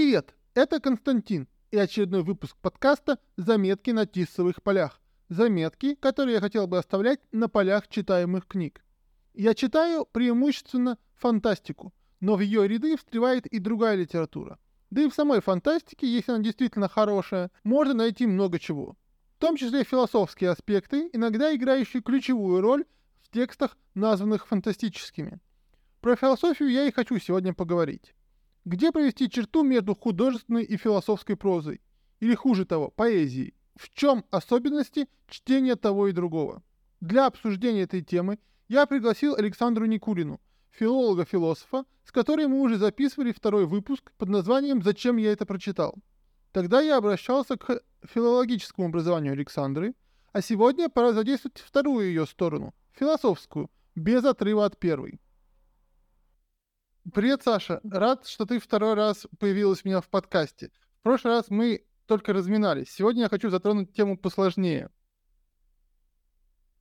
Привет, это Константин и очередной выпуск подкаста «Заметки на тисовых полях». Заметки, которые я хотел бы оставлять на полях читаемых книг. Я читаю преимущественно фантастику, но в ее ряды встревает и другая литература. Да и в самой фантастике, если она действительно хорошая, можно найти много чего. В том числе философские аспекты, иногда играющие ключевую роль в текстах, названных фантастическими. Про философию я и хочу сегодня поговорить. Где провести черту между художественной и философской прозой? Или хуже того, поэзией? В чем особенности чтения того и другого? Для обсуждения этой темы я пригласил Александру Никулину, филолога-философа, с которой мы уже записывали второй выпуск под названием «Зачем я это прочитал?». Тогда я обращался к филологическому образованию Александры, а сегодня пора задействовать вторую ее сторону, философскую, без отрыва от первой. Привет, Саша. Рад, что ты второй раз появилась у меня в подкасте. В прошлый раз мы только разминались. Сегодня я хочу затронуть тему посложнее.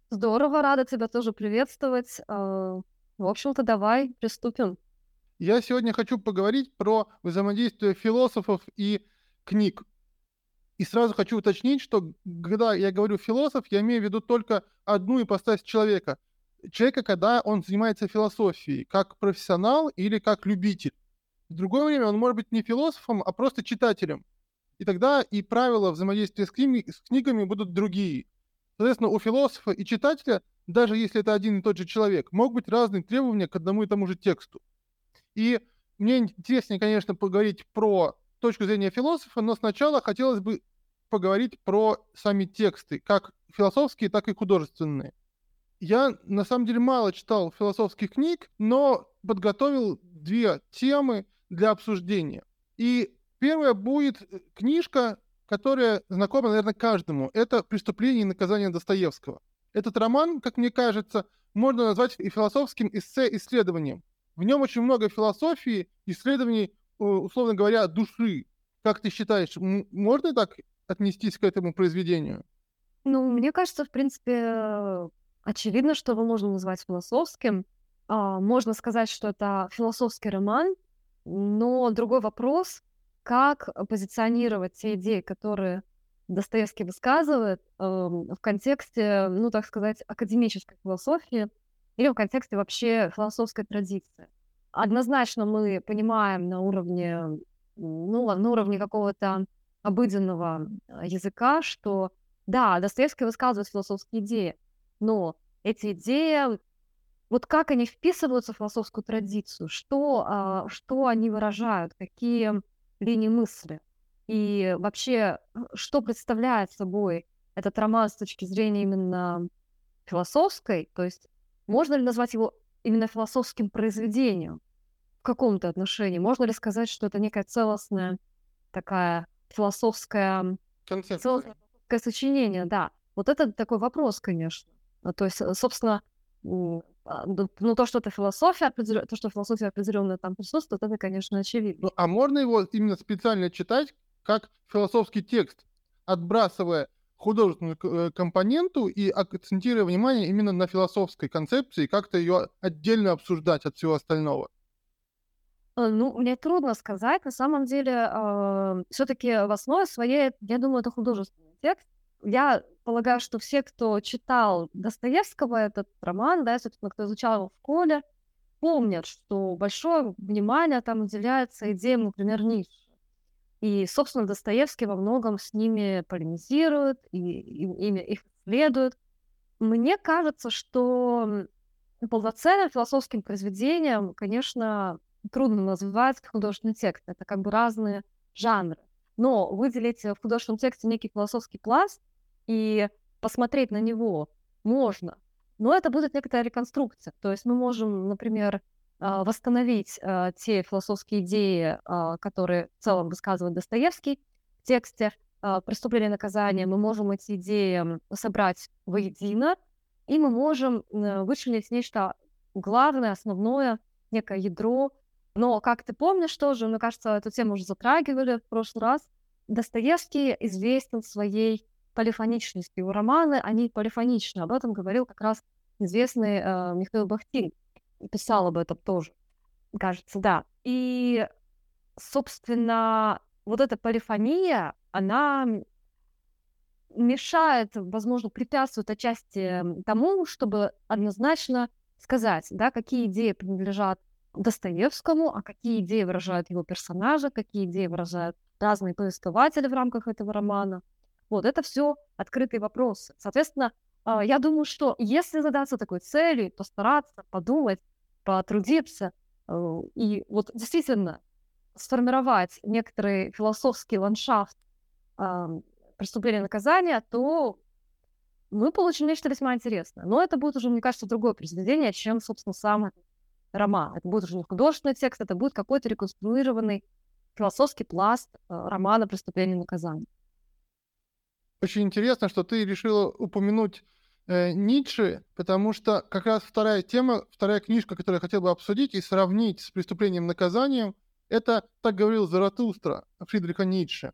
Здорово, рада тебя тоже приветствовать. А, в общем-то, давай приступим. Я сегодня хочу поговорить про взаимодействие философов и книг. И сразу хочу уточнить, что когда я говорю философ, я имею в виду только одну ипостась человека. Человека, когда он занимается философией, как профессионал или как любитель. В другое время он может быть не философом, а просто читателем. И тогда и правила взаимодействия с, книг, с книгами будут другие. Соответственно, у философа и читателя, даже если это один и тот же человек, могут быть разные требования к одному и тому же тексту. И мне интереснее, конечно, поговорить про точку зрения философа, но сначала хотелось бы поговорить про сами тексты, как философские, так и художественные. Я, на самом деле, мало читал философских книг, но подготовил две темы для обсуждения. И первая будет книжка которая знакома, наверное, каждому. Это «Преступление и наказание Достоевского». Этот роман, как мне кажется, можно назвать и философским эссе-исследованием. В нем очень много философии, исследований, условно говоря, души. Как ты считаешь, можно так отнестись к этому произведению? Ну, мне кажется, в принципе, очевидно, что его можно назвать философским. А, можно сказать, что это философский роман, но другой вопрос, как позиционировать те идеи, которые Достоевский высказывает э, в контексте, ну, так сказать, академической философии или в контексте вообще философской традиции. Однозначно мы понимаем на уровне, ну, на уровне какого-то обыденного э, языка, что да, Достоевский высказывает философские идеи, но эти идеи, вот как они вписываются в философскую традицию, что, а, что они выражают, какие линии мысли. И вообще, что представляет собой этот роман с точки зрения именно философской, то есть можно ли назвать его именно философским произведением в каком-то отношении? Можно ли сказать, что это некая целостная такая философская, целостное сочинение? Да. Вот это такой вопрос, конечно. То есть, собственно, а, ну, то, что это философия, то, что философия определенно там присутствует, это, конечно, очевидно. Ну, а можно его именно специально читать как философский текст, отбрасывая художественную э, компоненту и акцентируя внимание именно на философской концепции, как-то ее отдельно обсуждать от всего остального? Э, ну, мне трудно сказать. На самом деле, э, все-таки в основе своей, я думаю, это художественный текст. Я полагаю, что все, кто читал Достоевского, этот роман, да, собственно, кто изучал его в школе, помнят, что большое внимание там уделяется идеям, например, Ницше. И, собственно, Достоевский во многом с ними полемизирует, и, и, ими их исследует. Мне кажется, что полноценным философским произведением, конечно, трудно назвать художественный текст. Это как бы разные жанры. Но выделить в художественном тексте некий философский пласт и посмотреть на него можно. Но это будет некоторая реконструкция. То есть мы можем, например, а, восстановить а, те философские идеи, а, которые в целом высказывает Достоевский в тексте «Преступление и наказание». Мы можем эти идеи собрать воедино, и мы можем вычленить нечто главное, основное, некое ядро. Но, как ты помнишь тоже, мне кажется, эту тему уже затрагивали в прошлый раз, Достоевский известен своей полифоничности. У романы, они полифоничны. Об этом говорил как раз известный э, Михаил Бахтин. Писал об этом тоже, кажется, да. И собственно, вот эта полифония, она мешает, возможно, препятствует отчасти тому, чтобы однозначно сказать, да, какие идеи принадлежат Достоевскому, а какие идеи выражают его персонажи, какие идеи выражают разные повествователи в рамках этого романа. Вот, это все открытые вопросы. Соответственно, а, я думаю, что если задаться такой целью, постараться, подумать, потрудиться, э, и вот действительно сформировать некоторый философский ландшафт преступления и наказания, то мы получим нечто весьма интересное. Но это будет уже, мне кажется, другое произведение, чем, собственно, сам роман. Это будет уже не художественный текст, это будет какой-то реконструированный философский пласт э, романа «Преступление и наказание». Очень интересно, что ты решила упомянуть э, Ницше, потому что как раз вторая тема, вторая книжка, которую я хотел бы обсудить и сравнить с «Преступлением наказанием», это «Так говорил Заратустра» Фридриха Ницше,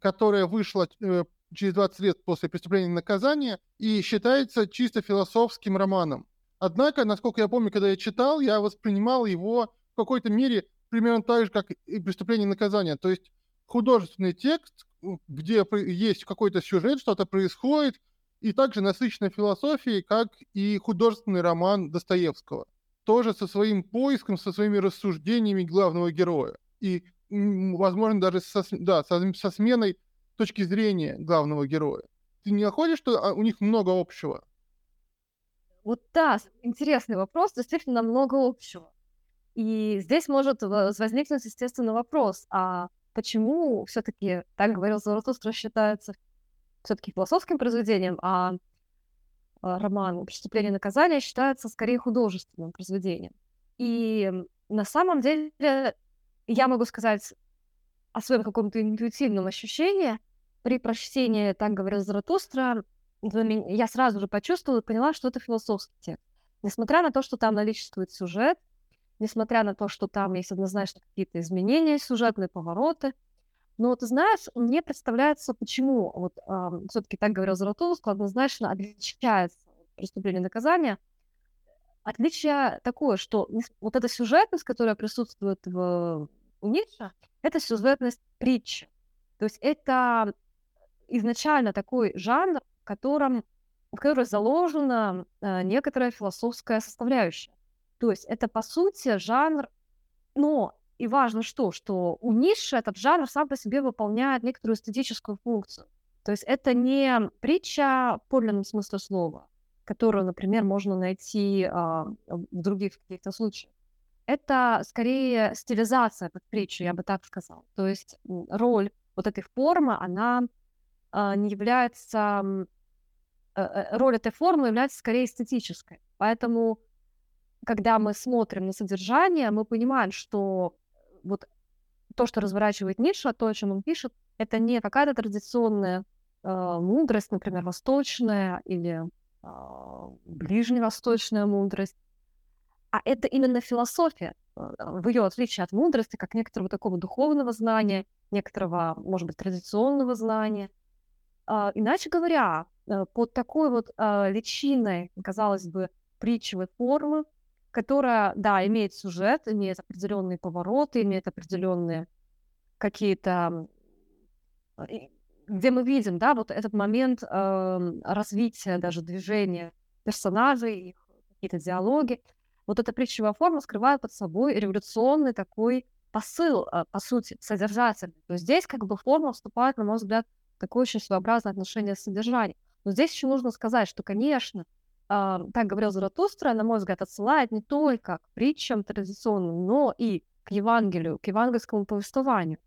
которая вышла э, через 20 лет после «Преступления наказания» и считается чисто философским романом. Однако, насколько я помню, когда я читал, я воспринимал его в какой-то мере примерно так же, как и «Преступление и наказание». То есть художественный текст, где есть какой-то сюжет, что-то происходит, и также насыщенной философией, как и художественный роман Достоевского. Тоже со своим поиском, со своими рассуждениями главного героя. И, возможно, даже со, да, со, со сменой точки зрения главного героя. Ты не находишь, что а, у них много общего? Вот да, интересный вопрос, действительно много общего. И здесь может возникнуть, естественно, вопрос, а почему все-таки, так говорил Заратустра, считается все-таки философским произведением, а, а роман «Преступление и наказание» считается скорее художественным произведением. И на самом деле я могу сказать о своем каком-то интуитивном ощущении. При прочтении «Так говорил Заратустра» я сразу же почувствовала и поняла, что это философский текст. Несмотря на то, что там наличествует сюжет, несмотря на то, что там есть однозначно какие-то изменения, сюжетные повороты. Но ты знаешь, мне представляется, почему вот э, все-таки так говорил Заратустра, однозначно отличается преступление и наказание. Отличие такое, что вот эта сюжетность, которая присутствует в, у Ницше, это сюжетность притчи. То есть это изначально такой жанр, в котором, в котором заложена э, некоторая философская составляющая. То есть это, по сути, жанр, но и важно что, что у Ниши этот жанр сам по себе выполняет некоторую эстетическую функцию. То есть это не притча в подлинном смысле слова, которую, например, можно найти а, в других каких-то случаях. Это скорее стилизация под притчу, я бы так сказала. То есть роль вот этой формы, она а, не является... А, а, роль этой формы является скорее эстетической. Поэтому когда мы смотрим на содержание, мы понимаем, что вот то, что разворачивает Ницше, то, о чем он пишет, это не какая-то традиционная э, мудрость, например, восточная или э, ближневосточная мудрость, а это именно философия, э, в ее отличие от мудрости, как некоторого такого духовного знания, некоторого, может быть, традиционного знания. Э, иначе говоря, э, под такой вот э, личиной, казалось бы, притчевой формы которая, да, имеет сюжет, имеет определенные повороты, имеет определенные какие-то, где мы видим, да, вот этот момент э, развития даже движения персонажей, их какие-то диалоги. Вот эта притчевая форма скрывает под собой революционный такой посыл, э, по сути, содержательный. То есть здесь как бы форма вступает, на мой взгляд, в такое очень своеобразное отношение с содержанием. Но здесь еще нужно сказать, что, конечно, так говорил Заратустра, на мой взгляд, отсылает не только к притчам традиционным, но и к Евангелию, к евангельскому повествованию.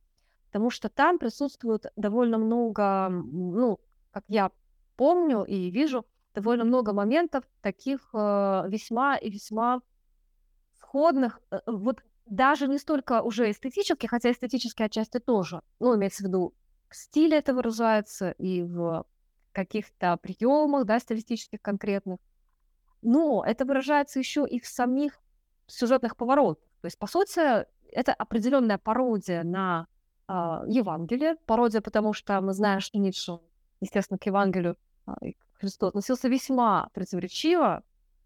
Потому что там присутствует довольно много, ну, как я помню и вижу, довольно много моментов таких э, весьма и весьма сходных, э, вот даже не столько уже эстетически, хотя эстетические отчасти тоже, ну, имеется в виду, стиль это выражается и в каких-то приемах, да, стилистических конкретных, но это выражается еще и в самих сюжетных поворотах. То есть, по сути, это определенная пародия на э, Евангелие. Пародия, потому что мы знаем, что Ницше, естественно, к Евангелию э, Христу относился весьма противоречиво.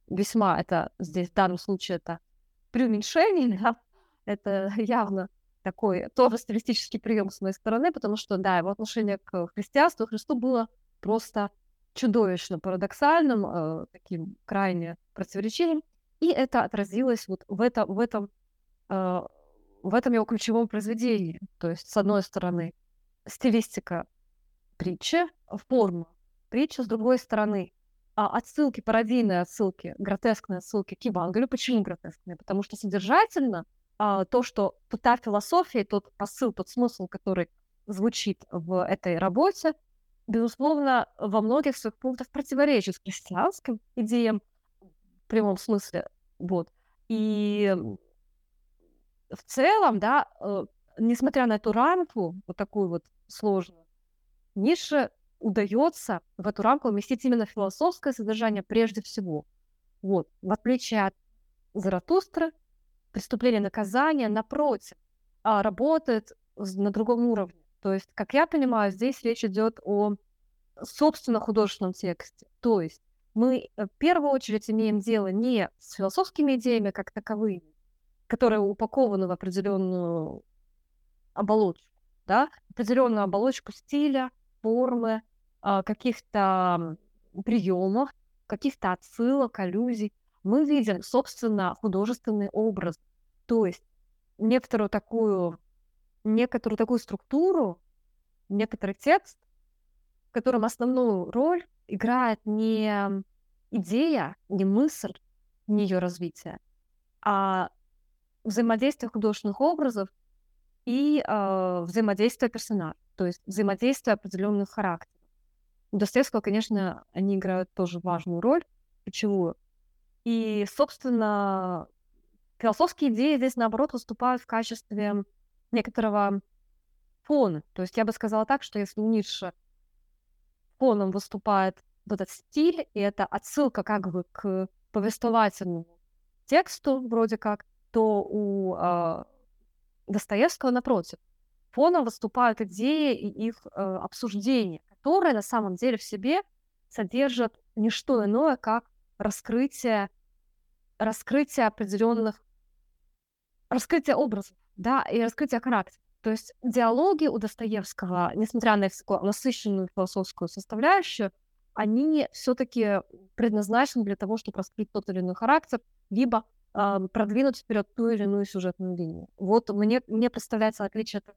Весьма это здесь в данном случае это преуменьшение, да? это явно такой тоже стилистический прием с моей стороны, потому что, да, его отношение к христианству, Христу было просто чудовищно парадоксальным, э, таким крайне противоречивым, и это отразилось вот в, это, в, этом, э, в этом его ключевом произведении. То есть, с одной стороны, стилистика притчи, форма притчи, с другой стороны, а, отсылки, пародийные отсылки, гротескные отсылки к Евангелию. Почему гротескные? Потому что содержательно а, то, что та философия, тот посыл, тот смысл, который звучит в этой работе, безусловно, во многих своих пунктах противоречит христианским идеям в прямом смысле. Вот. И в целом, да, э, несмотря на эту рамку, вот такую вот сложную, Нише удается в эту рамку уместить именно философское содержание прежде всего. Вот. В отличие от Заратустры, преступление наказания, напротив, а, работает на другом уровне. То есть, как я понимаю, здесь речь идет о собственно художественном тексте. То есть мы э, в первую очередь имеем дело не с философскими идеями как таковыми, которые упакованы в определенную оболочку, да, определенную оболочку стиля, формы, а, каких-то приемов, каких-то отсылок, аллюзий, мы видим, собственно, художественный образ. То есть некоторую такую, некоторую такую структуру, некоторый текст, в котором основную роль играет не идея, не мысль, не ее развитие, а взаимодействие художественных образов и э, взаимодействие персонажа то есть взаимодействие определенных характеров. У Достоевского, конечно, они играют тоже важную роль, ключевую. И, собственно, философские идеи здесь, наоборот, выступают в качестве некоторого фона. То есть я бы сказала так, что если у Ницше фоном выступает вот этот стиль, и это отсылка как бы к повествовательному тексту вроде как, то у э, Достоевского напротив фоном выступают идеи и их э, обсуждения, которые на самом деле в себе содержат не что иное, как раскрытие, раскрытие определенных, раскрытие образов, да, и раскрытие характера. То есть диалоги у Достоевского, несмотря на их насыщенную философскую составляющую, они все-таки предназначены для того, чтобы раскрыть тот или иной характер, либо э, продвинуть вперед ту или иную сюжетную линию. Вот мне, мне представляется отличие такое.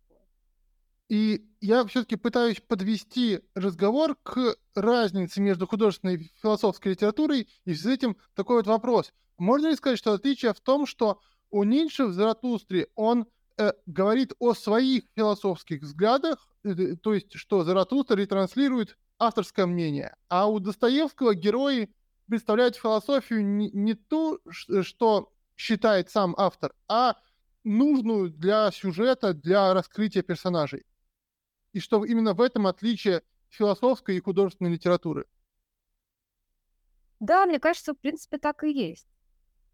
И я все-таки пытаюсь подвести разговор к разнице между художественной и философской литературой, и с этим такой вот вопрос. Можно ли сказать, что отличие в том, что у Ницше в Заратустре он э, говорит о своих философских взглядах, э, то есть что Заратустра ретранслирует авторское мнение, а у Достоевского герои представляют философию не, не ту, что считает сам автор, а нужную для сюжета, для раскрытия персонажей и что именно в этом отличие философской и художественной литературы. Да, мне кажется, в принципе, так и есть.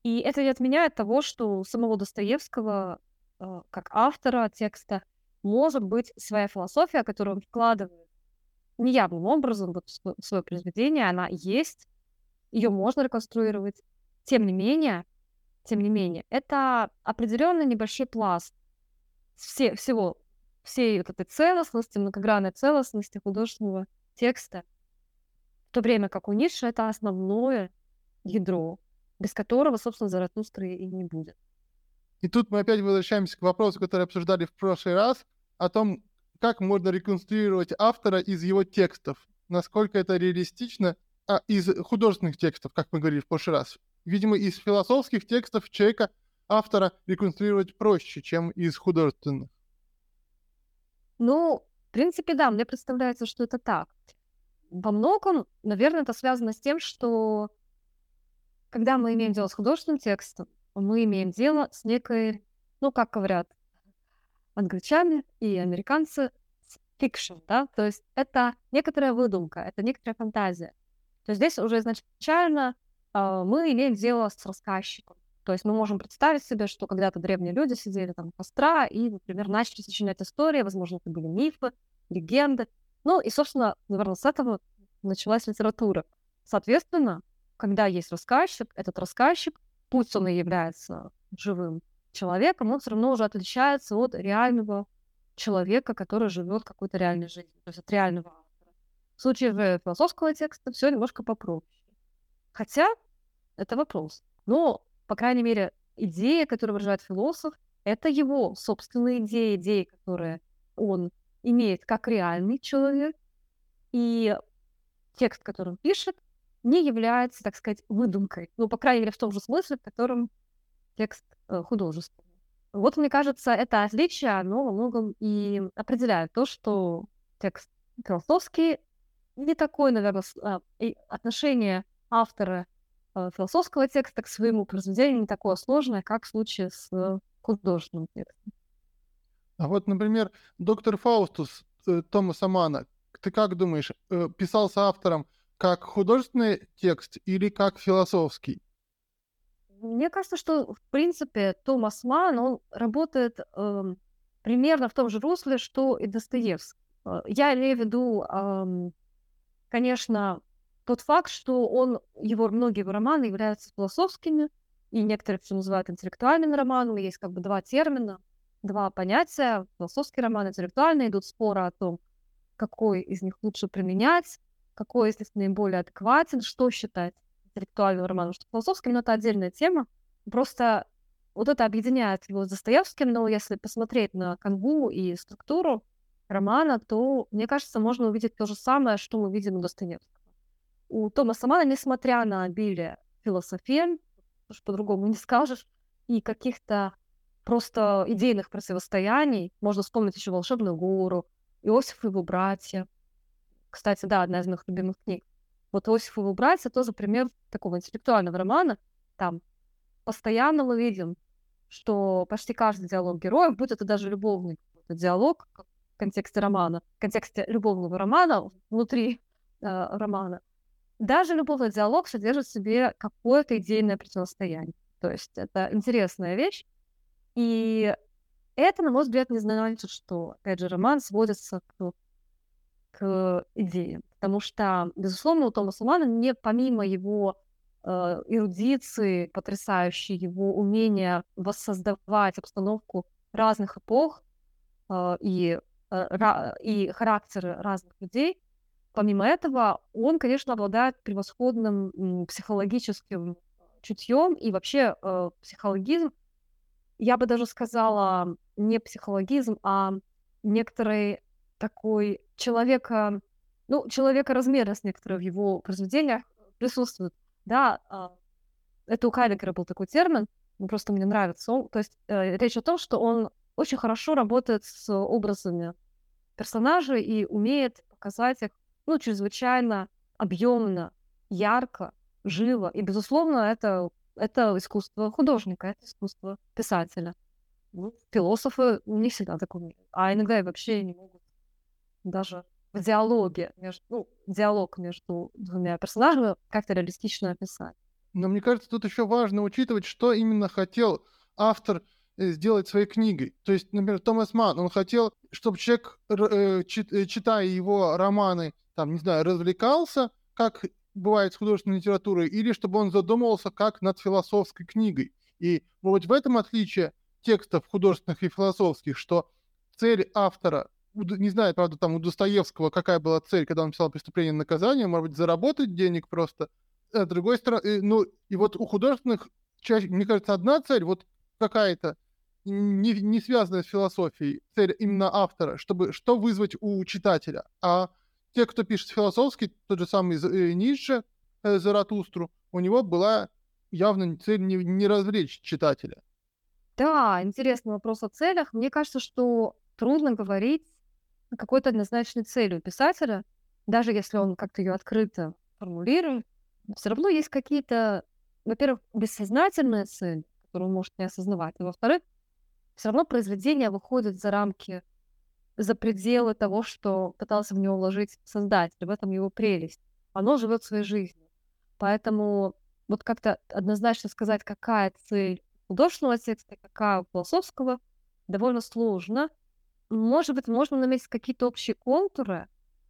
И это не отменяет того, что у самого Достоевского, э, как автора текста, может быть своя философия, которую он вкладывает неявным образом вот в свое произведение, она есть, ее можно реконструировать. Тем не менее, тем не менее, это определенный небольшой пласт все, всего всей вот этой целостности, многогранной целостности художественного текста, в то время как у Ницше это основное ядро, без которого, собственно, Заратустры и не будет. И тут мы опять возвращаемся к вопросу, который обсуждали в прошлый раз, о том, как можно реконструировать автора из его текстов, насколько это реалистично, а, из художественных текстов, как мы говорили в прошлый раз. Видимо, из философских текстов человека, автора, реконструировать проще, чем из художественных. Ну, в принципе, да, мне представляется, что это так. Во многом, наверное, это связано с тем, что когда мы имеем дело с художественным текстом, мы имеем дело с некой, ну, как говорят англичане и американцы, fiction, да, то есть это некоторая выдумка, это некоторая фантазия. То есть здесь уже изначально э, мы имеем дело с рассказчиком. То есть мы можем представить себе, что когда-то древние люди сидели там у костра и, например, начали сочинять истории, возможно, это были мифы, легенды. Ну и, собственно, наверное, с этого началась литература. Соответственно, когда есть рассказчик, этот рассказчик, пусть он и является живым человеком, он все равно уже отличается от реального человека, который живет какой-то реальной жизнью, то есть от реального автора. В случае же философского текста все немножко попроще. Хотя это вопрос. Но, по крайней мере, идея, которую выражает философ, это его собственные идеи, идеи, которые он имеет как реальный человек, и текст, который он пишет, не является, так сказать, выдумкой. Ну, по крайней мере, в том же смысле, в котором текст э, художественный. Вот, мне кажется, это отличие, оно во многом и определяет то, что текст философский не такой, наверное, а, отношение автора э, философского текста к своему произведению не такое сложное, как в случае с художественным текстом. А вот, например, доктор Фаустус э, Томаса Мана, ты как думаешь, э, писался автором как художественный текст или как философский? Мне кажется, что, в принципе, Томас Ман, он работает э, примерно в том же русле, что и Достоевский. Э, я имею в виду, э, конечно, тот факт, что он, его многие романы являются философскими, и некоторые все называют интеллектуальными романами. Есть как бы два термина, два понятия. Философский роман, интеллектуальный. Идут споры о том, какой из них лучше применять, какой из них наиболее адекватен, что считать интеллектуальным романом, что философским, но это отдельная тема. Просто вот это объединяет его с Достоевским, но если посмотреть на канву и структуру романа, то, мне кажется, можно увидеть то же самое, что мы видим у Достоевского. У Томаса Мана, несмотря на обилие философии, что по-другому не скажешь, и каких-то просто идейных противостояний, можно вспомнить еще «Волшебную гору», Иосиф и его братья. Кстати, да, одна из моих любимых книг. Вот Иосиф и его братья тоже пример такого интеллектуального романа. Там постоянно мы видим, что почти каждый диалог героев, будь это даже любовный диалог в контексте романа, в контексте любовного романа, внутри э, романа, даже любовный диалог содержит в себе какое-то идейное противостояние. То есть это интересная вещь. И это, на мой взгляд, не значит, что, опять же, роман сводится к, к идеям. Потому что, безусловно, у Томаса Мана не помимо его э, эрудиции, потрясающей, его умения воссоздавать обстановку разных эпох э, и, э, и характеры разных людей, помимо этого, он, конечно, обладает превосходным психологическим чутьем и вообще э, психологизм, я бы даже сказала, не психологизм, а некоторый такой человека, ну, человека размерность некоторые в его произведениях присутствует. Да, э, это у Хайдегера был такой термин, просто мне нравится. То есть э, речь о том, что он очень хорошо работает с образами персонажей и умеет показать их ну, чрезвычайно объемно, ярко, живо. И, безусловно, это, это искусство художника, это искусство писателя. Ну, философы не всегда так умеют. А иногда и вообще не могут даже в диалоге, между, ну, диалог между двумя персонажами как-то реалистично описать. Но мне кажется, тут еще важно учитывать, что именно хотел автор э, сделать своей книгой. То есть, например, Томас Ман, он хотел, чтобы человек, э, э, читая его романы, там, не знаю, развлекался, как бывает с художественной литературой, или чтобы он задумывался как над философской книгой. И вот в этом отличие текстов художественных и философских, что цель автора, не знаю, правда, там у Достоевского какая была цель, когда он писал «Преступление и наказание», может быть, заработать денег просто. А с другой стороны, э, ну, и вот у художественных, чаще, мне кажется, одна цель, вот какая-то, не, не связанная с философией, цель именно автора, чтобы что вызвать у читателя. А те, кто пишет философский, тот же самый э, Ницше, Заратустру, у него была явно цель не, не развлечь читателя. Да, интересный вопрос о целях. Мне кажется, что трудно говорить какой-то однозначной цели у писателя, даже если он как-то ее открыто формулирует. Все равно есть какие-то, во-первых, бессознательные цели, которые он может не осознавать, а во-вторых, все равно произведение выходит за рамки за пределы того, что пытался в него вложить создатель. В этом его прелесть. Оно живет своей жизнью. Поэтому вот как-то однозначно сказать, какая цель художественного текста, какая у философского, довольно сложно. Может быть, можно наметить какие-то общие контуры,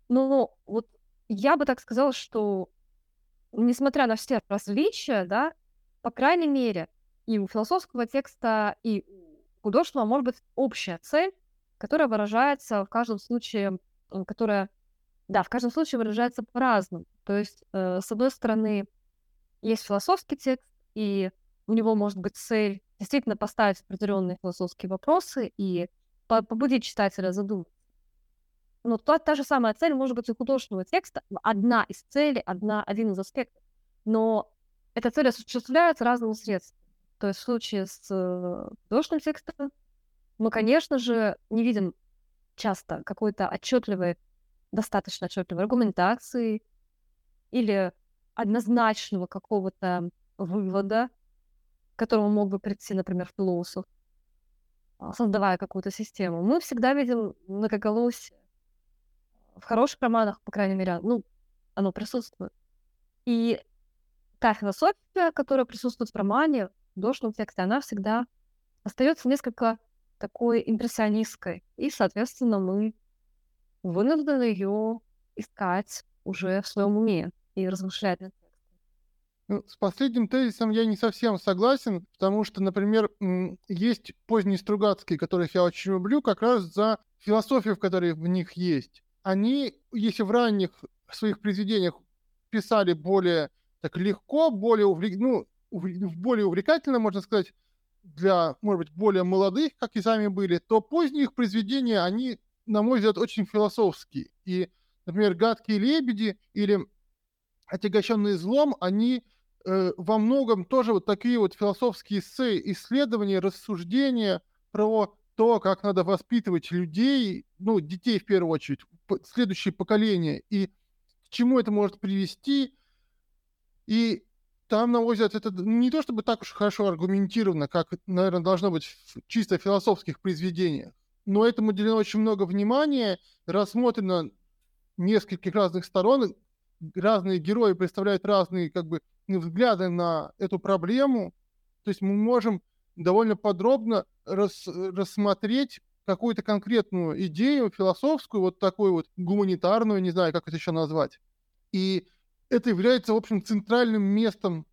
но вот я бы так сказала, что несмотря на все различия, да, по крайней мере, и у философского текста, и у художественного может быть общая цель, которая выражается в каждом случае, которая, да, в каждом случае выражается по-разному. То есть, э, с одной стороны, есть философский текст, и у него может быть цель действительно поставить определенные философские вопросы и побудить читателя задуматься. Но та, та же самая цель может быть у художественного текста, одна из целей, одна, один из аспектов. Но эта цель осуществляется разными средствами. То есть в случае с э, художественным текстом мы, конечно же, не видим часто какой-то отчетливой, достаточно отчетливой аргументации или однозначного какого-то вывода, к которому мог бы прийти, например, философ, создавая какую-то систему. Мы всегда видим многоголосие. В хороших романах, по крайней мере, ну, оно присутствует. И та философия, которая присутствует в романе, в художественном тексте, она всегда остается несколько такой импрессионистской. И, соответственно, мы вынуждены ее искать уже в своем уме и размышлять над с последним тезисом я не совсем согласен, потому что, например, есть поздние Стругацкие, которых я очень люблю, как раз за философию, в которой в них есть. Они, если в ранних своих произведениях писали более так легко, более, увлек... ну, более увлекательно, можно сказать, для, может быть, более молодых, как и сами были, то поздние их произведения, они, на мой взгляд, очень философские. И, например, «Гадкие лебеди» или «Отягощенный злом», они э, во многом тоже вот такие вот философские эссе, исследования, рассуждения про то, как надо воспитывать людей, ну, детей в первую очередь, следующее поколение, и к чему это может привести. И там, на мой взгляд, это не то чтобы так уж хорошо аргументировано, как, наверное, должно быть в чисто философских произведениях, но этому уделено очень много внимания, рассмотрено нескольких разных сторон, разные герои представляют разные как бы взгляды на эту проблему, то есть мы можем довольно подробно рас, рассмотреть какую-то конкретную идею философскую, вот такую вот гуманитарную, не знаю, как это еще назвать. И это является, в общем, центральным местом,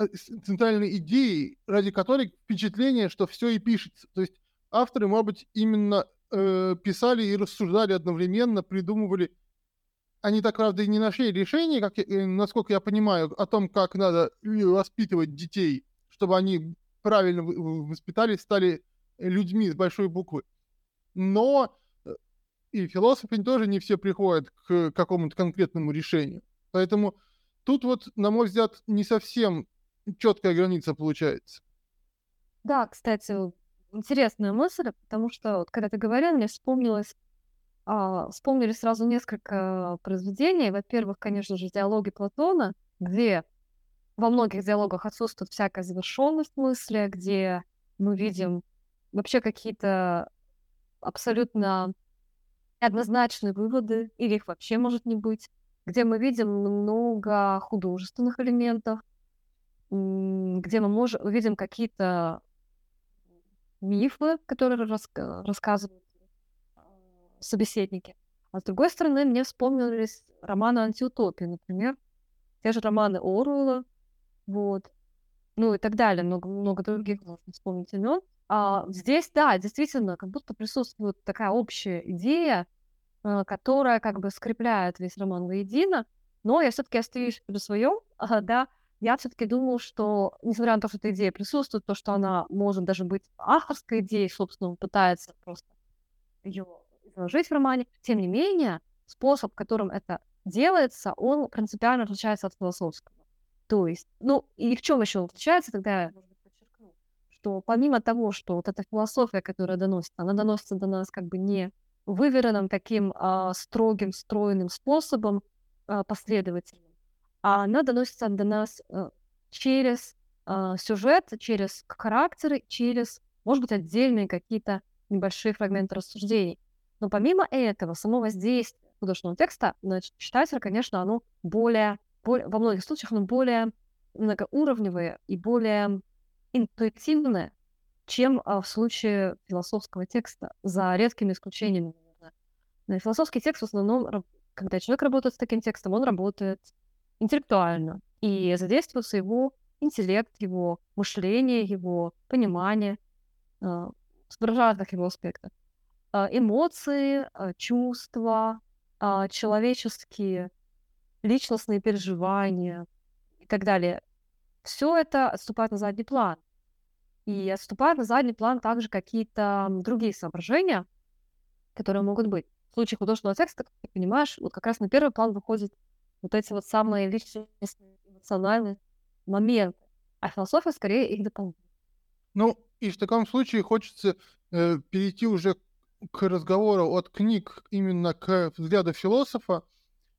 э, центральной идеей, ради которой впечатление, что все и пишется. То есть авторы, может быть, именно э, писали и рассуждали одновременно, придумывали. Они так, правда, и не нашли решения, как э, насколько я понимаю, о том, как надо воспитывать детей, чтобы они правильно воспитались, стали людьми с большой буквы. Но э, и философы тоже не все приходят к какому-то конкретному решению. Поэтому тут вот, на мой взгляд, не совсем четкая граница получается. Да, кстати, интересная мысль, потому что вот, когда ты говорил, мне вспомнилось, а, вспомнили сразу несколько произведений. Во-первых, конечно же, диалоги Платона, где во многих диалогах отсутствует всякая завершенность мысли, где мы видим вообще какие-то абсолютно однозначные выводы, или их вообще может не быть где мы видим много художественных элементов, где мы можем, видим какие-то мифы, которые рас, рассказывают собеседники. А с другой стороны, мне вспомнились романы антиутопии, например, те же романы Оруэлла, вот, ну и так далее, много, много других можно вспомнить имен. А здесь, да, действительно, как будто присутствует такая общая идея, Э, которая как бы скрепляет весь роман воедино, но я все-таки остаюсь при своем, да, я все-таки думаю, что, несмотря на то, что эта идея присутствует, то, что она может даже быть авторской идеей, собственно, он пытается просто ее изложить в романе, тем не менее, способ, которым это делается, он принципиально отличается от философского. То есть, ну, и в чем еще он отличается, тогда я подчеркну, что помимо того, что вот эта философия, которая доносится, она доносится до нас как бы не выверенным таким а, строгим, стройным способом, а, последовательным, а она доносится до нас а, через а, сюжет, через характеры, через, может быть, отдельные какие-то небольшие фрагменты рассуждений. Но помимо этого, само воздействие художественного текста на читателя, конечно, оно более, более во многих случаях оно более многоуровневое и более интуитивное, чем а, в случае философского текста, за редкими исключениями, наверное. Философский текст в основном, когда человек работает с таким текстом, он работает интеллектуально, и задействуется его интеллект, его мышление, его понимание. А, в разных его аспектах. А, эмоции, а, чувства, а, человеческие, личностные переживания и так далее. Все это отступает на задний план. И отступают на задний план также какие-то другие соображения, которые могут быть. В случае художественного текста, как ты понимаешь, вот как раз на первый план выходят вот эти вот самые личностные, эмоциональные моменты, а философия скорее их дополняет. Ну, и в таком случае хочется э, перейти уже к разговору от книг именно к взгляду философа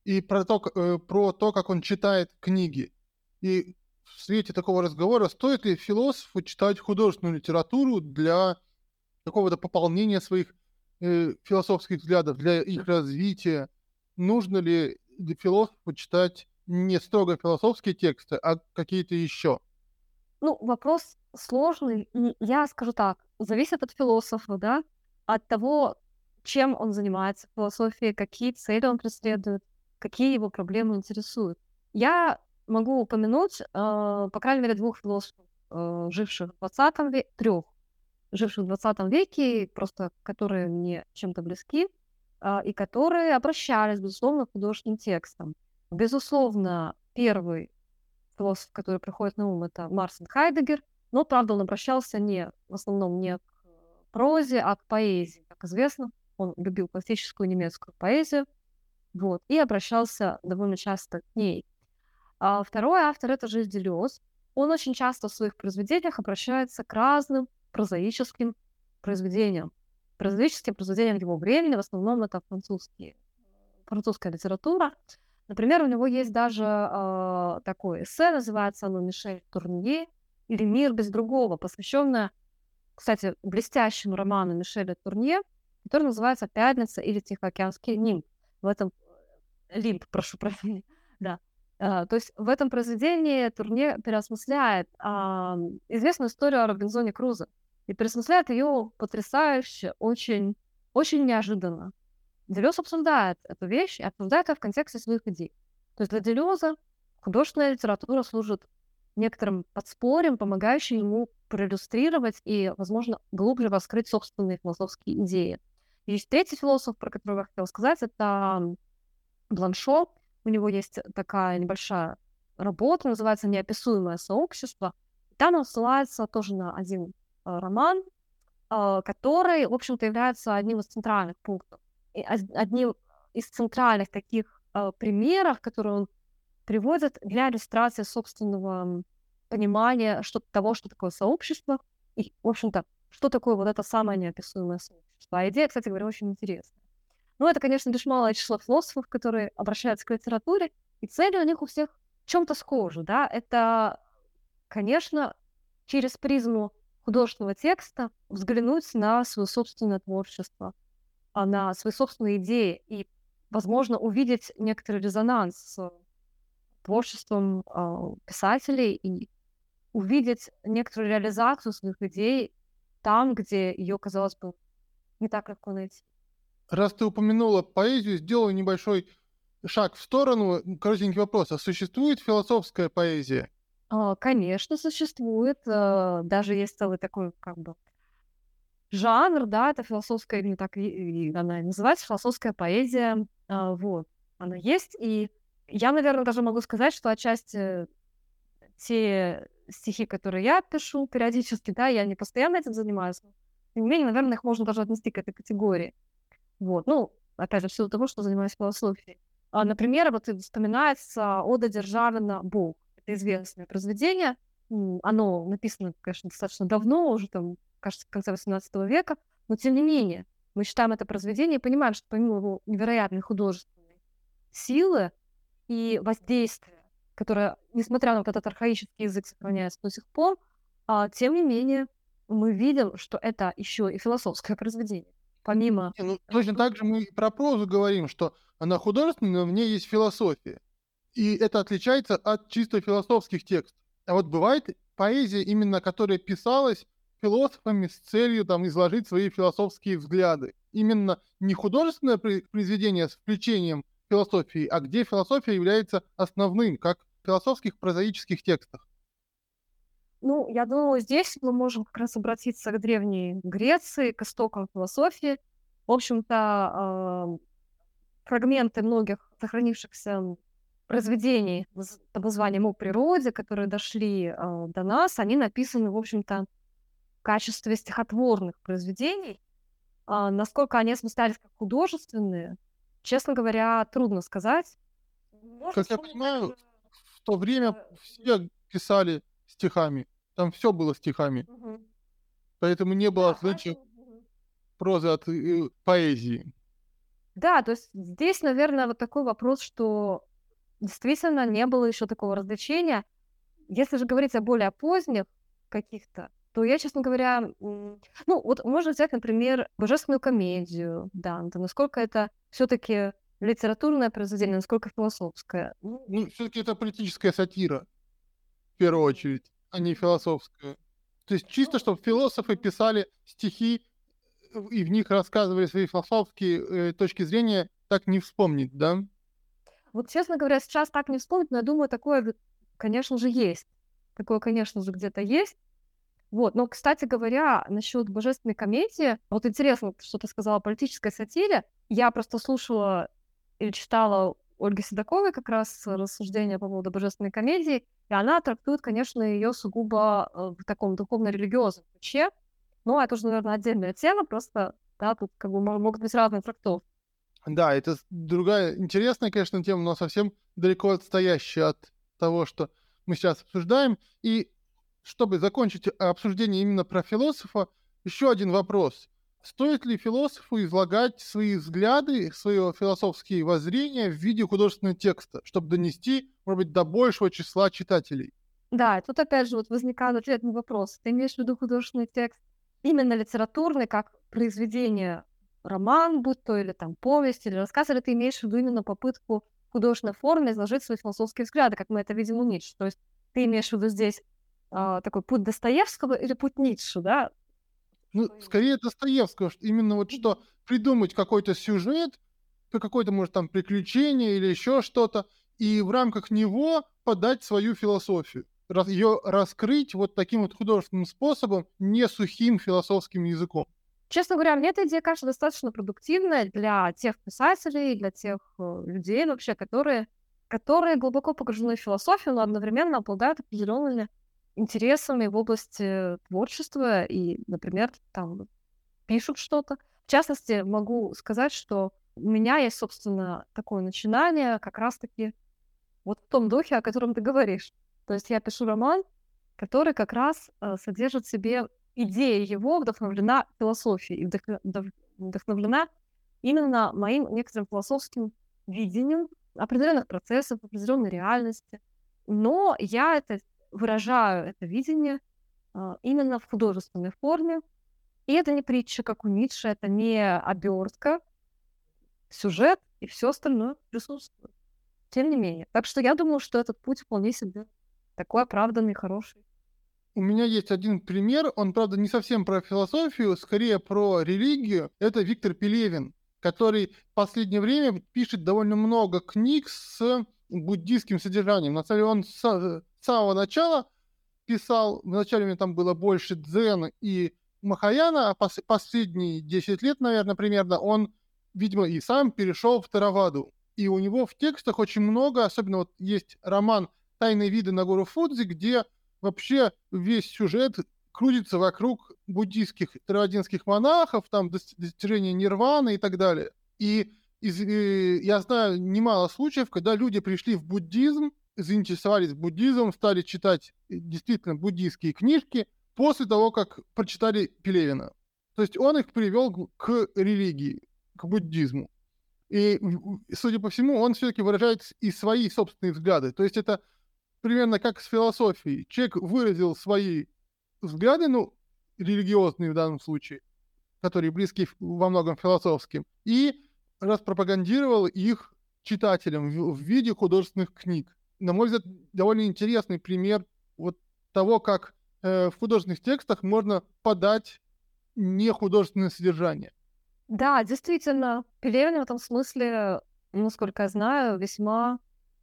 и про то, э, про то, как он читает книги. И в свете такого разговора, стоит ли философу читать художественную литературу для какого-то пополнения своих э, философских взглядов, для их развития? Нужно ли для философа читать не строго философские тексты, а какие-то еще? Ну, вопрос сложный. Я скажу так, зависит от философа, да, от того, чем он занимается в философии, какие цели он преследует, какие его проблемы интересуют. Я могу упомянуть, э, по крайней мере, двух философов, э, живших в 20 веке, трех, живших в 20 веке, просто которые мне чем-то близки, э, и которые обращались, безусловно, к художественным текстам. Безусловно, первый философ, который приходит на ум, это Марсен Хайдегер, но, правда, он обращался не, в основном не к прозе, а к поэзии. Как известно, он любил классическую немецкую поэзию, вот, и обращался довольно часто к ней. А второй автор — это Жиль Делез. Он очень часто в своих произведениях обращается к разным прозаическим произведениям. Прозаическим произведениям его времени, в основном это французские, французская литература. Например, у него есть даже э, такое эссе, называется оно «Мишель Турнье» или «Мир без другого», посвященное, кстати, блестящему роману Мишеля Турнье, который называется «Пятница» или «Тихоокеанский нимб». В этом... Э, Лимб, прошу прощения. Да. Uh, то есть в этом произведении Турне переосмысляет uh, известную историю о Робинзоне Крузо и переосмысляет ее потрясающе, очень, очень неожиданно. Делез обсуждает эту вещь и обсуждает ее в контексте своих идей. То есть для Делеза художественная литература служит некоторым подспорьем, помогающим ему проиллюстрировать и, возможно, глубже раскрыть собственные философские идеи. И третий философ, про которого я хотела сказать, это Бланшо. У него есть такая небольшая работа, называется «Неописуемое сообщество». Там он ссылается тоже на один э, роман, э, который, в общем-то, является одним из центральных пунктов одним из центральных таких э, примеров, которые он приводит для иллюстрации собственного понимания что того, что такое сообщество, и, в общем-то, что такое вот это самое неописуемое сообщество. А идея, кстати говоря, очень интересная. Ну, это, конечно, лишь малое число философов, которые обращаются к литературе, и цели у них у всех в чем-то схожи, да, это, конечно, через призму художественного текста взглянуть на свое собственное творчество, а, на свои собственные идеи и, возможно, увидеть некоторый резонанс с творчеством э, писателей и увидеть некоторую реализацию своих идей там, где ее, казалось бы, не так легко найти. Раз ты упомянула поэзию, сделаю небольшой шаг в сторону. Коротенький вопрос. А существует философская поэзия? Конечно, существует. Э, даже есть целый такой, как бы, жанр, да, это философская, именно так и, и она называется, философская поэзия, а, вот, она есть, и я, наверное, даже могу сказать, что отчасти те стихи, которые я пишу периодически, да, я не постоянно этим занимаюсь, тем не менее, наверное, их можно даже отнести к этой категории. Вот, ну, опять же, в силу того, что занимаюсь философией. А, например, вот вспоминается Ода Державина «Бог». Это известное произведение. Оно написано, конечно, достаточно давно, уже там кажется, конца 18 века, но тем не менее, мы читаем это произведение и понимаем, что помимо его невероятной художественной силы и воздействия, которое, несмотря на вот этот архаический язык, сохраняется до сих пор, а, тем не менее, мы видим, что это еще и философское произведение. Помимо... Не, ну, точно так же мы про прозу говорим, что она художественная, но в ней есть философия. И это отличается от чисто философских текстов. А вот бывает поэзия, именно которая писалась философами с целью там изложить свои философские взгляды. Именно не художественное произведение с включением философии, а где философия является основным, как в философских прозаических текстах. Ну, я думаю, здесь мы можем как раз обратиться к Древней Греции, к истокам философии. В общем-то, фрагменты многих сохранившихся произведений под названием «О природе», которые дошли э, до нас, они написаны, в общем-то, в качестве стихотворных произведений. А насколько они осмыслялись как художественные, честно говоря, трудно сказать. Можно как я понимаю, также... в то время э, все писали стихами. Там все было стихами. Угу. Поэтому не было да, отличия прозы от э, поэзии. Да, то есть здесь, наверное, вот такой вопрос, что действительно не было еще такого развлечения. Если же говорить о более поздних каких-то, то я, честно говоря, ну, вот можно взять, например, божественную комедию, да, насколько это все-таки литературное произведение, насколько философское. Ну, ну все-таки это политическая сатира, в первую очередь, а не философская. То есть чисто, чтобы философы писали стихи и в них рассказывали свои философские э, точки зрения, так не вспомнить, да? Вот, честно говоря, сейчас так не вспомнить, но я думаю, такое, конечно же, есть. Такое, конечно же, где-то есть. Вот, но, кстати говоря, насчет божественной комедии, вот интересно, что ты сказала о политической сатире. Я просто слушала или читала Ольги Седоковой как раз рассуждения по поводу божественной комедии, и она трактует, конечно, ее сугубо э, в таком духовно-религиозном ключе. Но это уже, наверное, отдельная тема, просто, да, тут как бы могут быть разные трактовки. Да, это другая интересная, конечно, тема, но совсем далеко отстоящая от того, что мы сейчас обсуждаем. И чтобы закончить обсуждение именно про философа, еще один вопрос. Стоит ли философу излагать свои взгляды, свои философские воззрения в виде художественного текста, чтобы донести, может быть, до большего числа читателей? Да, тут опять же вот возникает ответный вопрос. Ты имеешь в виду художественный текст именно литературный, как произведение роман, будь то или там повесть, или рассказ, или ты имеешь в виду именно попытку в художественной форме изложить свои философские взгляды, как мы это видим у Ницше. То есть ты имеешь в виду здесь э, такой путь Достоевского или путь Ницше, да? Ну, скорее Достоевского, что именно вот что придумать какой-то сюжет, какое-то, может, там приключение или еще что-то, и в рамках него подать свою философию ее раскрыть вот таким вот художественным способом, не сухим философским языком. Честно говоря, мне эта идея кажется достаточно продуктивной для тех писателей, для тех э, людей вообще, которые, которые глубоко погружены в философию, но одновременно обладают определенными интересами в области творчества и, например, там пишут что-то. В частности, могу сказать, что у меня есть, собственно, такое начинание как раз-таки вот в том духе, о котором ты говоришь. То есть я пишу роман, который как раз э, содержит в себе идея его вдохновлена философией вдохновлена именно моим некоторым философским видением определенных процессов, определенной реальности. Но я это выражаю, это видение э, именно в художественной форме. И это не притча, как у Ницше, это не обертка, сюжет и все остальное присутствует. Тем не менее. Так что я думаю, что этот путь вполне себе такой оправданный, хороший. У меня есть один пример, он, правда, не совсем про философию, скорее про религию. Это Виктор Пелевин, который в последнее время пишет довольно много книг с буддийским содержанием. На самом деле он с самого начала писал, вначале у него там было больше дзен и Махаяна, а пос последние 10 лет, наверное, примерно, он, видимо, и сам перешел в Тараваду. И у него в текстах очень много, особенно вот есть роман тайные виды на гору Фудзи, где вообще весь сюжет крутится вокруг буддийских травадинских монахов, там достижения нирваны и так далее. И из, э, я знаю немало случаев, когда люди пришли в буддизм, заинтересовались буддизмом, стали читать э, действительно буддийские книжки после того, как прочитали Пелевина. То есть он их привел к религии, к буддизму. И, судя по всему, он все-таки выражает и свои собственные взгляды. То есть это примерно как с философией. Человек выразил свои взгляды, ну, религиозные в данном случае, которые близки во многом философским, и распропагандировал их читателям в, в виде художественных книг. На мой взгляд, довольно интересный пример вот того, как э, в художественных текстах можно подать нехудожественное содержание. Да, действительно, Пелевин в этом смысле, насколько я знаю, весьма,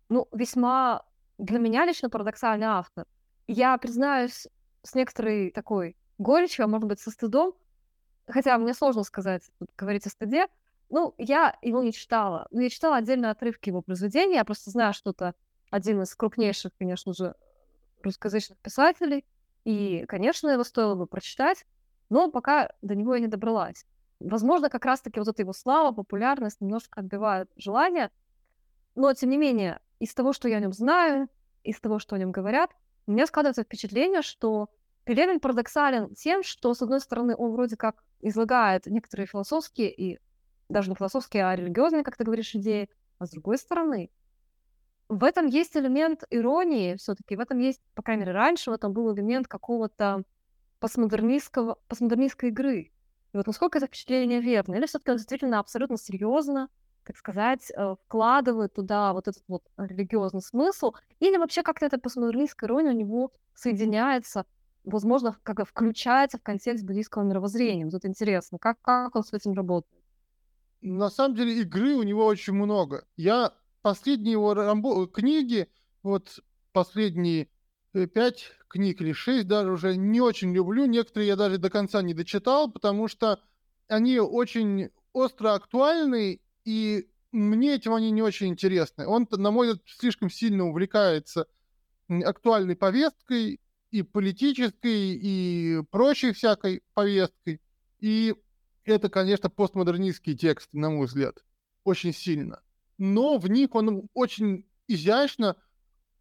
ну, весьма для меня лично парадоксальный автор. Я признаюсь, с некоторой такой горечью, а может быть, со стыдом, хотя мне сложно сказать, говорить о стыде, ну, я его не читала. Но я читала отдельно отрывки его произведений, я просто знаю, что это один из крупнейших, конечно же, русскоязычных писателей, и, конечно, его стоило бы прочитать, но пока до него я не добралась. Возможно, как раз-таки вот эта его слава, популярность немножко отбивают желание, но, тем не менее, из того, что я о нем знаю, из того, что о нем говорят, у меня складывается впечатление, что Пелевин парадоксален тем, что, с одной стороны, он вроде как излагает некоторые философские и даже не философские, а религиозные, как ты говоришь, идеи, а с другой стороны, в этом есть элемент иронии все-таки, в этом есть, по крайней мере, раньше в этом был элемент какого-то постмодернистского, постмодернистской игры. И вот насколько это впечатление верно? Или все-таки он действительно абсолютно серьезно, так сказать, э, вкладывает туда вот этот вот религиозный смысл, или вообще как-то эта постмодернистская ирония у него соединяется, возможно, как включается в контекст буддийского мировоззрения. Вот это интересно, как, как он с этим работает? На самом деле игры у него очень много. Я последние его рамбо- книги, вот последние э, пять книг или шесть даже уже не очень люблю. Некоторые я даже до конца не дочитал, потому что они очень остро актуальны, и мне этим они не очень интересны. Он, на мой взгляд, слишком сильно увлекается актуальной повесткой, и политической, и прочей всякой повесткой. И это, конечно, постмодернистские тексты, на мой взгляд, очень сильно но в них он очень изящно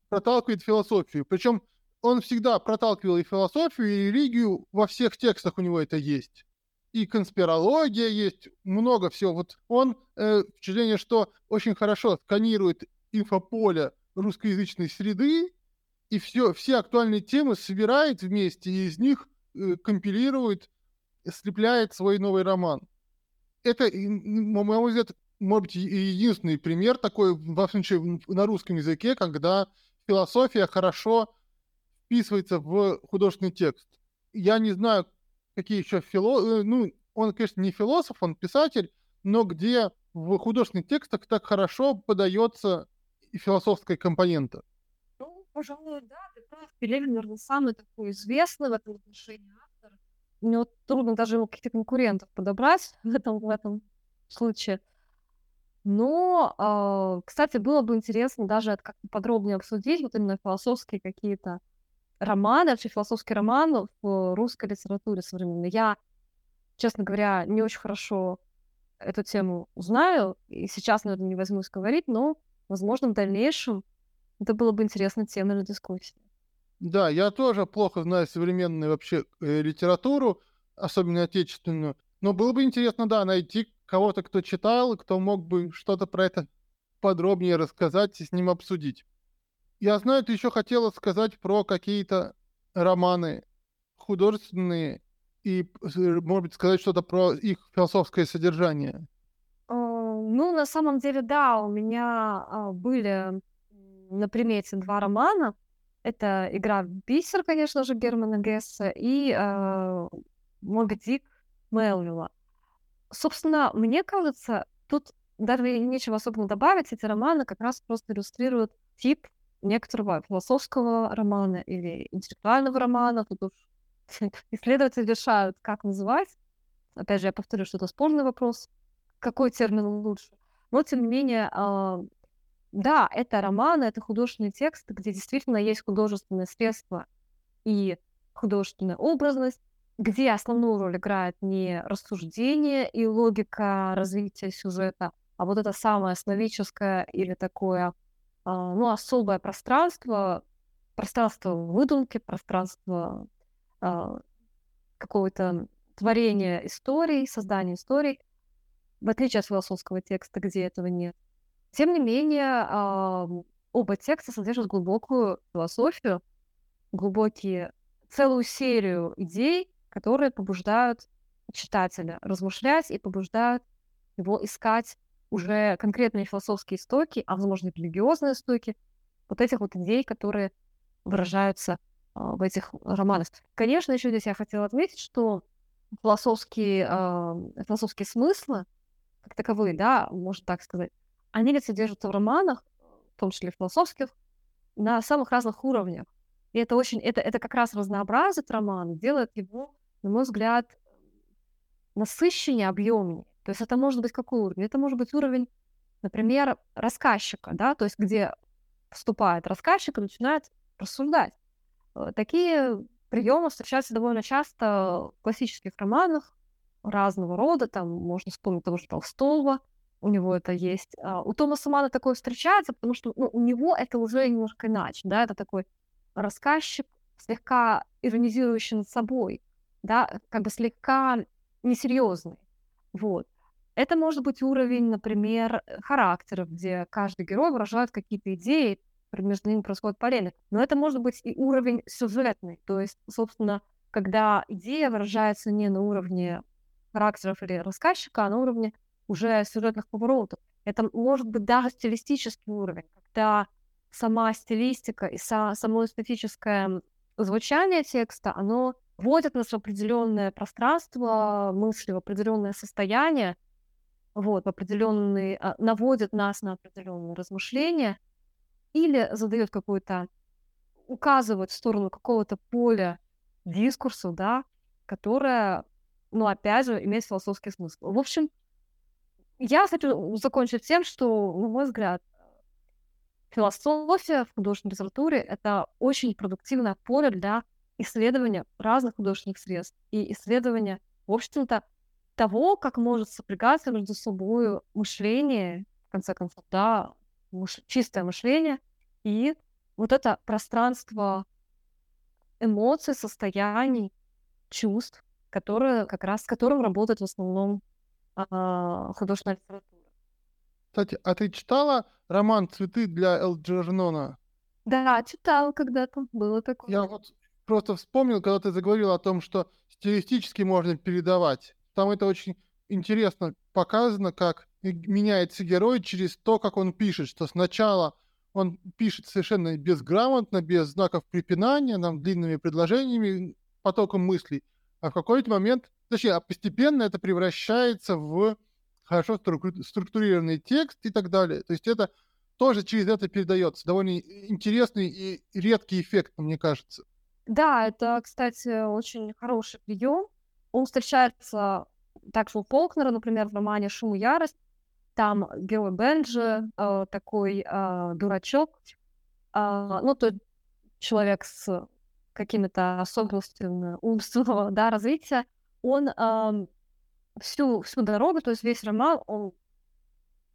проталкивает философию. Причем он всегда проталкивал и философию, и религию, во всех текстах у него это есть. И конспирология есть, много всего. Вот он, э, впечатление, что очень хорошо сканирует инфополе русскоязычной среды, и все, все актуальные темы собирает вместе, и из них э, компилирует, слепляет свой новый роман. Это, на мой взгляд, может быть, единственный пример такой, во всяком случае, на русском языке, когда философия хорошо вписывается в художественный текст. Я не знаю, какие еще философы... Э, ну, он, конечно, не философ, он писатель, но где в художественных текстах так хорошо подается философская компонента. Ну, пожалуй, да, ты прав. Пелевин, наверное, самый такой известный в этом отношении автор. Мне вот трудно даже ему каких-то конкурентов подобрать в этом, в этом случае. Но, а, кстати, было бы интересно даже как-то подробнее обсудить вот именно философские какие-то романы, вообще философский роман в русской литературе современной. Я, честно говоря, не очень хорошо эту тему знаю, и сейчас, наверное, не возьмусь говорить, но, возможно, в дальнейшем это было бы интересной темой для дискуссии. Да, я тоже плохо знаю современную вообще э, литературу, особенно отечественную, но было бы интересно, да, найти кого-то, кто читал, кто мог бы что-то про это подробнее рассказать и с ним обсудить. Я знаю, ты еще хотела сказать про какие-то романы художественные и, может быть, сказать что-то про их философское содержание. А, ну, на самом деле, да, у меня а, были на примете два романа. Это «Игра в бисер», конечно же, Германа Гесса, и э, «Моби Дик» Мелвилла. Собственно, мне кажется, тут даже нечего особенно добавить. Эти романы как раз просто иллюстрируют тип некоторого философского романа или интеллектуального романа. Тут уж исследователи решают, как называть. Опять же, я повторю, что это спорный вопрос. Какой термин лучше? Но, тем не менее, э, да, это романы, это художественный текст, где действительно есть художественное средство и художественная образность, где основную роль играет не рассуждение и логика развития сюжета, а вот это самое основическое или такое, а, ну, особое пространство, пространство выдумки, пространство а, какого-то творения историй, создания историй, в отличие от философского текста, где этого нет. Тем не менее, а, оба текста содержат глубокую философию, глубокие, целую серию идей, которые побуждают читателя размышлять и побуждают его искать уже конкретные философские истоки, а возможно религиозные истоки, вот этих вот идей, которые выражаются э, в этих романах. Конечно, еще здесь я хотела отметить, что философские, э, философские смыслы, как таковые, да, можно так сказать, они ведь содержатся в романах, в том числе философских, на самых разных уровнях. И это очень, это, это как раз разнообразит роман, делает его, на мой взгляд, насыщеннее, объемнее. То есть это может быть какой уровень? Это может быть уровень, например, рассказчика, да, то есть где вступает рассказчик и начинает рассуждать. Э, такие приемы встречаются довольно часто в классических романах разного рода, там можно вспомнить того же Толстого, у него это есть. А у Томаса Мана такое встречается, потому что ну, у него это уже немножко иначе, да, это такой рассказчик, слегка иронизирующий над собой, да, как бы слегка несерьезный. Вот. Это может быть уровень, например, характеров, где каждый герой выражает какие-то идеи, между ними происходит полемика. Но это может быть и уровень сюжетный. То есть, собственно, когда идея выражается не на уровне характеров или рассказчика, а на уровне уже сюжетных поворотов. Это может быть даже стилистический уровень, когда сама стилистика и са- само эстетическое звучание текста, оно вводит нас в определенное пространство мысли, в определенное состояние, вот, в определенный, а, наводит нас на определенные размышления или задает какой-то, указывает в сторону какого-то поля дискурсу, да, которое, ну, опять же, имеет философский смысл. В общем, я хочу закончить тем, что, на мой взгляд, философия в художественной литературе — это очень продуктивное поле для исследования разных художественных средств и исследования, в общем-то, того, как может сопрягаться между собой мышление, в конце концов, да, мыш... чистое мышление и вот это пространство эмоций, состояний, чувств, которые как раз с которым работает в основном а, художественная литература. Кстати, а ты читала роман «Цветы для Элджернона»? Да, читала когда-то, было такое. Я вот просто вспомнил, когда ты заговорил о том, что стилистически можно передавать. Там это очень интересно показано, как меняется герой через то, как он пишет, что сначала он пишет совершенно безграмотно, без знаков препинания, там, длинными предложениями, потоком мыслей, а в какой-то момент, точнее, а постепенно это превращается в хорошо структурированный текст и так далее. То есть это тоже через это передается. Довольно интересный и редкий эффект, мне кажется. Да, это, кстати, очень хороший прием. Он встречается также у Фолкнера, например, в романе «Шум и ярость». Там герой Бенджи э, такой э, дурачок, э, ну, то человек с какими-то особенностями умственного да, развития, он э, всю, всю дорогу, то есть весь роман, он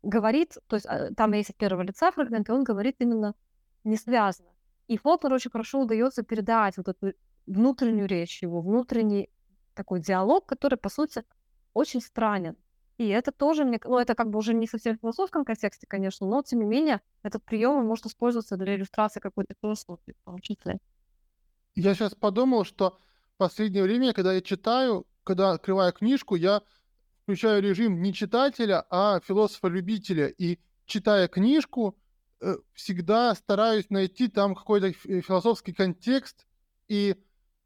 говорит, то есть э, там есть от первого лица фрагменты, он говорит именно не связано. И Фолкнер очень хорошо удается передать вот эту внутреннюю речь, его внутренний такой диалог, который, по сути, очень странен. И это тоже, мне, ну, это как бы уже не совсем в философском контексте, конечно, но, тем не менее, этот прием может использоваться для иллюстрации какой-то философии, в том числе. Я сейчас подумал, что в последнее время, когда я читаю, когда открываю книжку, я включаю режим не читателя, а философа-любителя. И читая книжку, всегда стараюсь найти там какой-то э, философский контекст и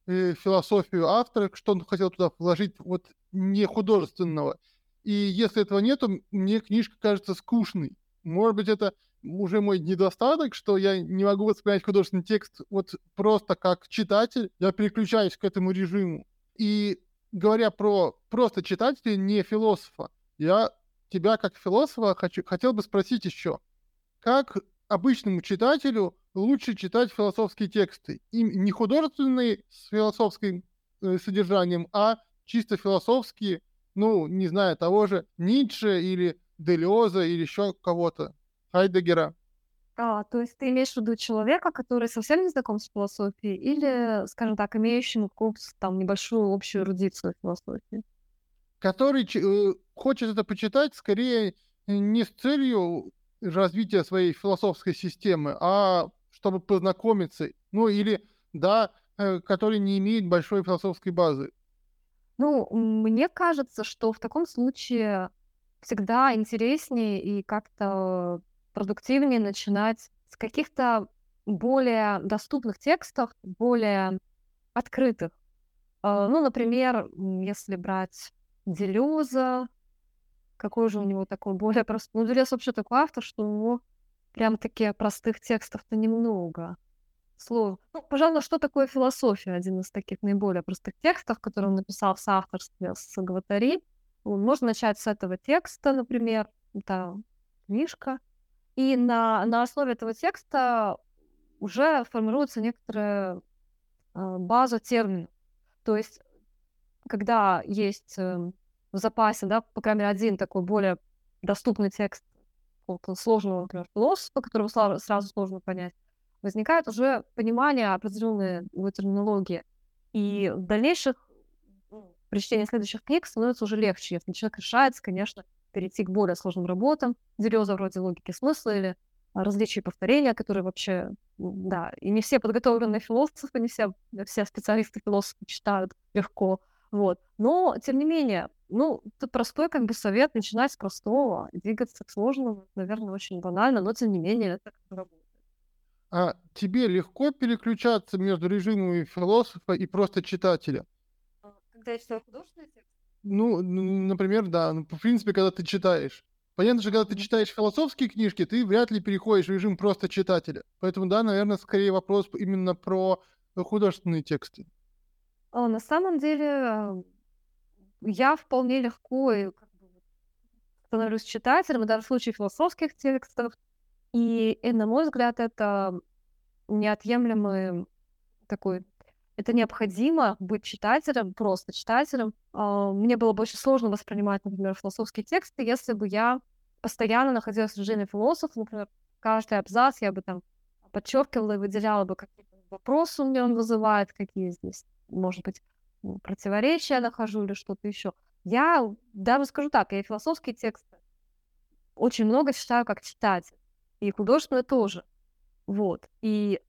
э, философию автора, что он хотел туда вложить, вот не художественного. И если этого нету, мне книжка кажется скучной. Может быть, это уже мой недостаток, что я не могу воспринять художественный текст вот просто как читатель, я переключаюсь к этому режиму. И говоря про просто читателя, не философа, я тебя как философа хочу, хотел бы спросить еще, как обычному читателю лучше читать философские тексты. И не художественные с философским э, содержанием, а чисто философские, ну, не знаю, того же Ницше или Делеза или еще кого-то, Хайдегера. А, то есть ты имеешь в виду человека, который совсем не знаком с философией, или, скажем так, имеющим курс, там, небольшую общую эрудицию философии? Который э, хочет это почитать скорее не с целью развития своей философской системы, а чтобы познакомиться, ну или, да, э, который не имеет большой философской базы. Ну, мне кажется, что в таком случае всегда интереснее и как-то продуктивнее начинать с каких-то более доступных текстов, более открытых. А, ну, например, если брать Делюза, какой же у него такой более простой... Ну, Дулес вообще такой автор, что у него прям таки простых текстов-то немного. сложно. Ну, пожалуй, что такое философия? Один из таких наиболее простых текстов, который он написал в соавторстве с Гватари. Можно начать с этого текста, например, это книжка, и на, на основе этого текста уже формируется некоторая э, база терминов. То есть, когда есть э, в запасе, да, по крайней мере, один такой более доступный текст какого-то сложного, например, философа, которого сразу сложно понять, возникает уже понимание определенной его терминологии. И в дальнейших ну, при чтении следующих книг становится уже легче, если человек решается, конечно, перейти к более сложным работам, делеза вроде логики смысла или различия повторения, которые вообще, да, и не все подготовленные философы, не все, все специалисты философы читают легко, вот. Но, тем не менее, ну, это простой как бы совет, начинать с простого, двигаться к сложному, наверное, очень банально, но, тем не менее, это как бы работает. А тебе легко переключаться между режимами философа и просто читателя? А, когда я читаю художественный текст? Ну, например, да. Ну, в принципе, когда ты читаешь. Понятно же, когда ты читаешь философские книжки, ты вряд ли переходишь в режим просто читателя. Поэтому, да, наверное, скорее вопрос именно про художественные тексты. О, на самом деле, я вполне легко бы, становлюсь читателем, даже в случае философских текстов. И, и, на мой взгляд, это неотъемлемый такой это необходимо быть читателем, просто читателем. А, мне было бы очень сложно воспринимать, например, философские тексты, если бы я постоянно находилась в режиме философа, например, каждый абзац я бы там подчеркивала и выделяла бы, какие вопросы у меня он вызывает, какие здесь, может быть, противоречия нахожу или что-то еще. Я даже скажу так, я философские тексты очень много читаю как читатель, и художественные тоже. Вот. И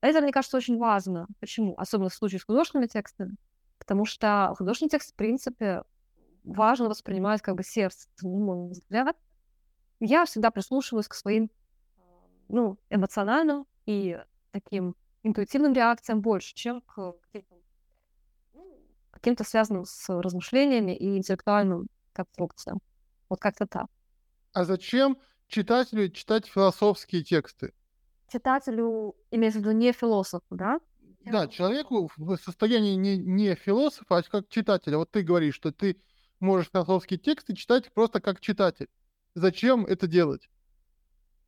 это, мне кажется, очень важно. Почему? Особенно в случае с художественными текстами. Потому что художественный текст, в принципе, важно воспринимать как бы сердце, на мой взгляд. Я всегда прислушиваюсь к своим ну, эмоциональным и таким интуитивным реакциям больше, чем к каким-то, ну, каким-то связанным с размышлениями и интеллектуальным конструкциям. Вот как-то так. А зачем читателю читать философские тексты? читателю, имеется в виду не философу, да? Да, человеку в состоянии не, не философа, а как читателя. Вот ты говоришь, что ты можешь философские тексты читать просто как читатель. Зачем это делать?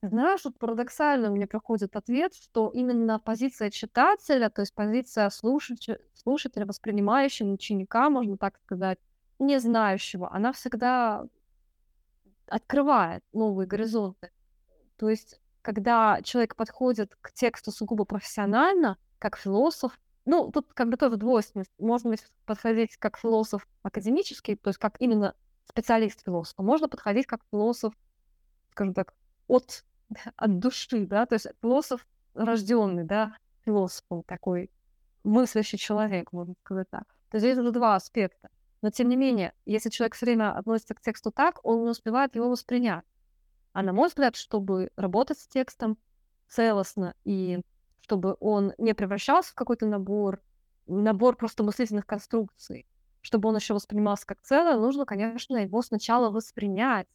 Знаешь, вот парадоксально мне приходит ответ, что именно позиция читателя, то есть позиция слушателя, слушателя воспринимающего ученика, можно так сказать, не знающего, она всегда открывает новые горизонты. То есть когда человек подходит к тексту сугубо профессионально, как философ, ну, тут как бы тоже двойственность. Можно ведь подходить как философ академический, то есть как именно специалист философа. Можно подходить как философ, скажем так, от, от души, да, то есть философ рожденный, да, философом такой, мыслящий человек, можно сказать так. То есть здесь уже два аспекта. Но тем не менее, если человек все время относится к тексту так, он не успевает его воспринять. А на мой взгляд, чтобы работать с текстом целостно и чтобы он не превращался в какой-то набор, набор просто мыслительных конструкций, чтобы он еще воспринимался как целое, нужно, конечно, его сначала воспринять.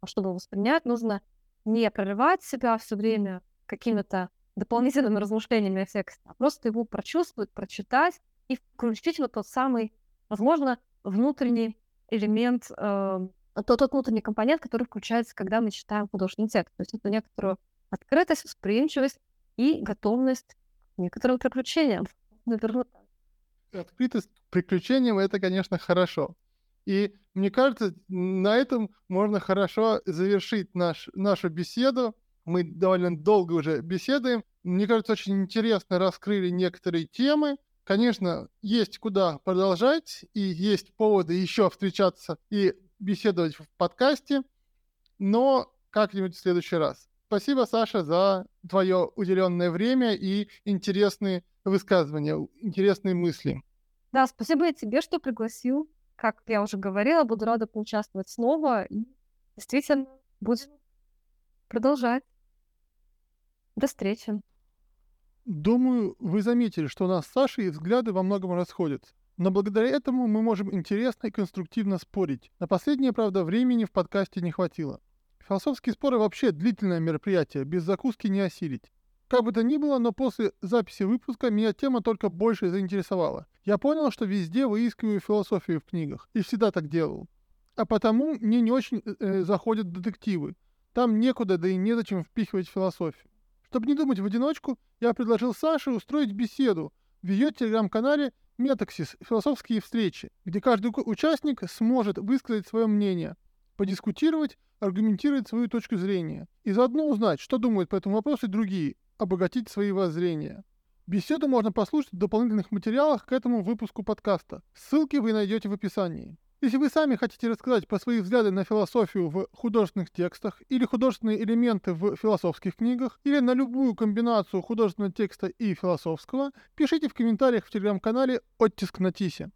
А чтобы воспринять, нужно не прерывать себя все время какими-то дополнительными размышлениями текста, а просто его прочувствовать, прочитать и включить вот тот самый, возможно, внутренний элемент э, то тот внутренний компонент, который включается, когда мы читаем художественный текст. То есть это некоторую открытость, восприимчивость и готовность к некоторым приключениям. Наверное. Открытость к приключениям — это, конечно, хорошо. И мне кажется, на этом можно хорошо завершить наш, нашу беседу. Мы довольно долго уже беседуем. Мне кажется, очень интересно раскрыли некоторые темы. Конечно, есть куда продолжать, и есть поводы еще встречаться и беседовать в подкасте, но как-нибудь в следующий раз. Спасибо, Саша, за твое уделенное время и интересные высказывания, интересные мысли. Да, спасибо и тебе, что пригласил. Как я уже говорила, буду рада поучаствовать снова. И действительно, будем продолжать. До встречи. Думаю, вы заметили, что у нас с Сашей взгляды во многом расходятся. Но благодаря этому мы можем интересно и конструктивно спорить. На последнее, правда, времени в подкасте не хватило. Философские споры вообще длительное мероприятие, без закуски не осилить. Как бы то ни было, но после записи выпуска меня тема только больше заинтересовала. Я понял, что везде выискиваю философию в книгах, и всегда так делал. А потому мне не очень э, заходят детективы. Там некуда, да и незачем впихивать философию. Чтобы не думать в одиночку, я предложил Саше устроить беседу в ее телеграм-канале Метаксис «Философские встречи», где каждый участник сможет высказать свое мнение, подискутировать, аргументировать свою точку зрения и заодно узнать, что думают по этому вопросу и другие, обогатить свои воззрения. Беседу можно послушать в дополнительных материалах к этому выпуску подкаста. Ссылки вы найдете в описании. Если вы сами хотите рассказать про свои взгляды на философию в художественных текстах или художественные элементы в философских книгах, или на любую комбинацию художественного текста и философского, пишите в комментариях в телеграм-канале «Оттиск на Тисе».